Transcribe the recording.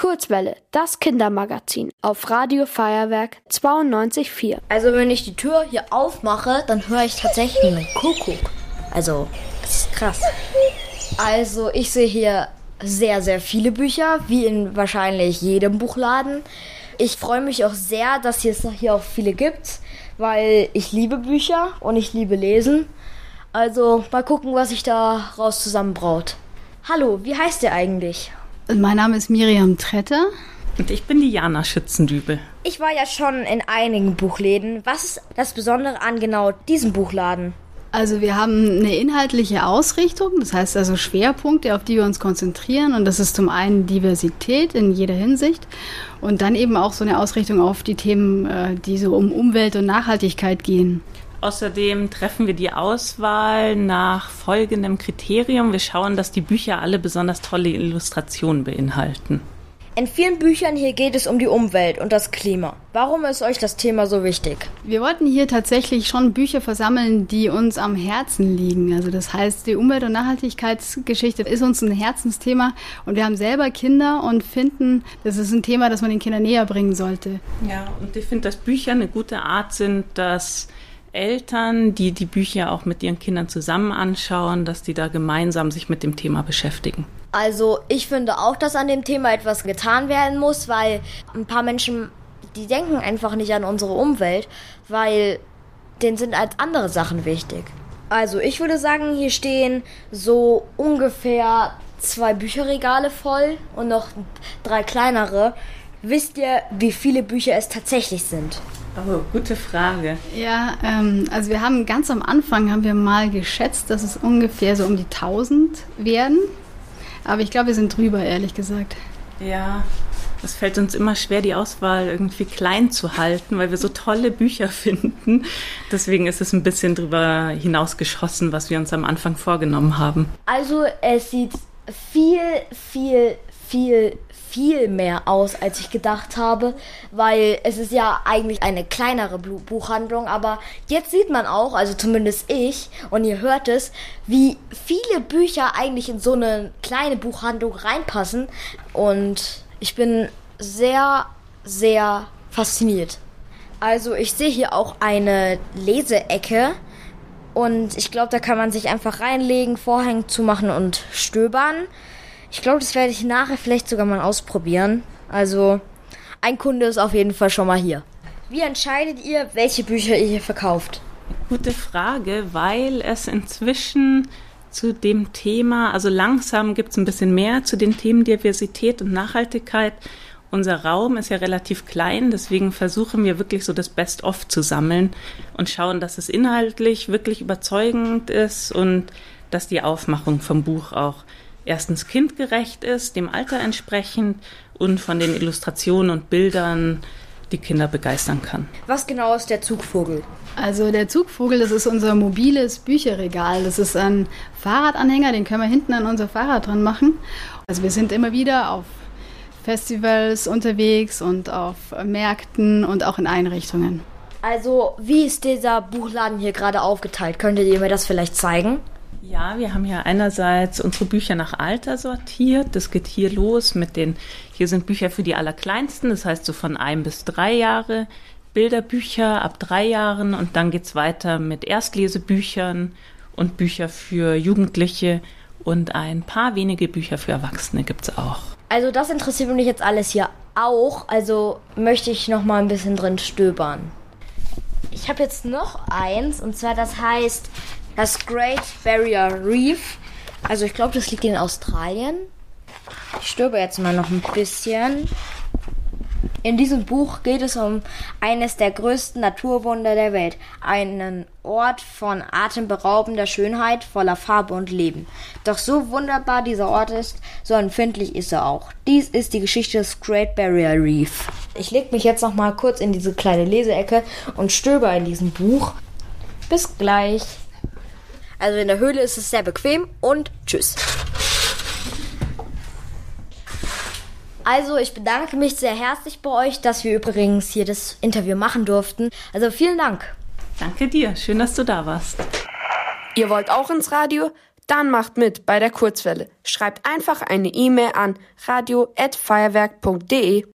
Kurzwelle, das Kindermagazin auf Radio Feuerwerk 92.4. Also wenn ich die Tür hier aufmache, dann höre ich tatsächlich einen Kuckuck. Also, das ist krass. Also ich sehe hier sehr, sehr viele Bücher, wie in wahrscheinlich jedem Buchladen. Ich freue mich auch sehr, dass es hier auch viele gibt, weil ich liebe Bücher und ich liebe Lesen. Also mal gucken, was sich daraus zusammenbraut. Hallo, wie heißt ihr eigentlich? Mein Name ist Miriam Tretter. Und ich bin Diana Schützendübel. Ich war ja schon in einigen Buchläden. Was ist das Besondere an genau diesem Buchladen? Also wir haben eine inhaltliche Ausrichtung, das heißt also Schwerpunkte, auf die wir uns konzentrieren. Und das ist zum einen Diversität in jeder Hinsicht und dann eben auch so eine Ausrichtung auf die Themen, äh, die so um Umwelt und Nachhaltigkeit gehen. Außerdem treffen wir die Auswahl nach folgendem Kriterium. Wir schauen, dass die Bücher alle besonders tolle Illustrationen beinhalten. In vielen Büchern hier geht es um die Umwelt und das Klima. Warum ist euch das Thema so wichtig? Wir wollten hier tatsächlich schon Bücher versammeln, die uns am Herzen liegen. Also das heißt, die Umwelt- und Nachhaltigkeitsgeschichte ist uns ein Herzensthema und wir haben selber Kinder und finden, das ist ein Thema, das man den Kindern näher bringen sollte. Ja, und ich finde, dass Bücher eine gute Art sind, dass Eltern, die die Bücher auch mit ihren Kindern zusammen anschauen, dass die da gemeinsam sich mit dem Thema beschäftigen. Also ich finde auch, dass an dem Thema etwas getan werden muss, weil ein paar Menschen, die denken einfach nicht an unsere Umwelt, weil denen sind als andere Sachen wichtig. Also ich würde sagen, hier stehen so ungefähr zwei Bücherregale voll und noch drei kleinere. Wisst ihr, wie viele Bücher es tatsächlich sind? Oh, gute Frage. Ja, ähm, also wir haben ganz am Anfang haben wir mal geschätzt, dass es ungefähr so um die 1000 werden. Aber ich glaube, wir sind drüber, ehrlich gesagt. Ja, es fällt uns immer schwer, die Auswahl irgendwie klein zu halten, weil wir so tolle Bücher finden. Deswegen ist es ein bisschen drüber hinausgeschossen, was wir uns am Anfang vorgenommen haben. Also es sieht viel, viel, viel, viel mehr aus, als ich gedacht habe, weil es ist ja eigentlich eine kleinere Buchhandlung, aber jetzt sieht man auch, also zumindest ich, und ihr hört es, wie viele Bücher eigentlich in so eine kleine Buchhandlung reinpassen und ich bin sehr, sehr fasziniert. Also ich sehe hier auch eine Leseecke und ich glaube, da kann man sich einfach reinlegen, Vorhänge zumachen und stöbern. Ich glaube, das werde ich nachher vielleicht sogar mal ausprobieren. Also, ein Kunde ist auf jeden Fall schon mal hier. Wie entscheidet ihr, welche Bücher ihr hier verkauft? Gute Frage, weil es inzwischen zu dem Thema, also langsam gibt es ein bisschen mehr zu den Themen Diversität und Nachhaltigkeit. Unser Raum ist ja relativ klein, deswegen versuchen wir wirklich so das Best-of zu sammeln und schauen, dass es inhaltlich wirklich überzeugend ist und dass die Aufmachung vom Buch auch erstens kindgerecht ist, dem Alter entsprechend und von den Illustrationen und Bildern die Kinder begeistern kann. Was genau ist der Zugvogel? Also der Zugvogel, das ist unser mobiles Bücherregal. Das ist ein Fahrradanhänger, den können wir hinten an unser Fahrrad dran machen. Also wir sind immer wieder auf Festivals unterwegs und auf Märkten und auch in Einrichtungen. Also wie ist dieser Buchladen hier gerade aufgeteilt? Könntet ihr mir das vielleicht zeigen? Ja, wir haben ja einerseits unsere Bücher nach Alter sortiert. Das geht hier los mit den, hier sind Bücher für die Allerkleinsten, das heißt so von ein bis drei Jahre, Bilderbücher ab drei Jahren und dann geht's weiter mit Erstlesebüchern und Bücher für Jugendliche und ein paar wenige Bücher für Erwachsene gibt's auch. Also das interessiert mich jetzt alles hier auch, also möchte ich noch mal ein bisschen drin stöbern. Ich habe jetzt noch eins und zwar das heißt das Great Barrier Reef. Also ich glaube, das liegt in Australien. Ich stöbe jetzt mal noch ein bisschen. In diesem Buch geht es um eines der größten Naturwunder der Welt. Einen Ort von atemberaubender Schönheit, voller Farbe und Leben. Doch so wunderbar dieser Ort ist, so empfindlich ist er auch. Dies ist die Geschichte des Great Barrier Reef. Ich leg mich jetzt noch mal kurz in diese kleine Leseecke und stöber in diesem Buch. Bis gleich. Also in der Höhle ist es sehr bequem und tschüss. Also ich bedanke mich sehr herzlich bei euch, dass wir übrigens hier das Interview machen durften. Also vielen Dank. Danke dir, schön, dass du da warst. Ihr wollt auch ins Radio? Dann macht mit bei der Kurzwelle. Schreibt einfach eine E-Mail an radio@feuerwerk.de.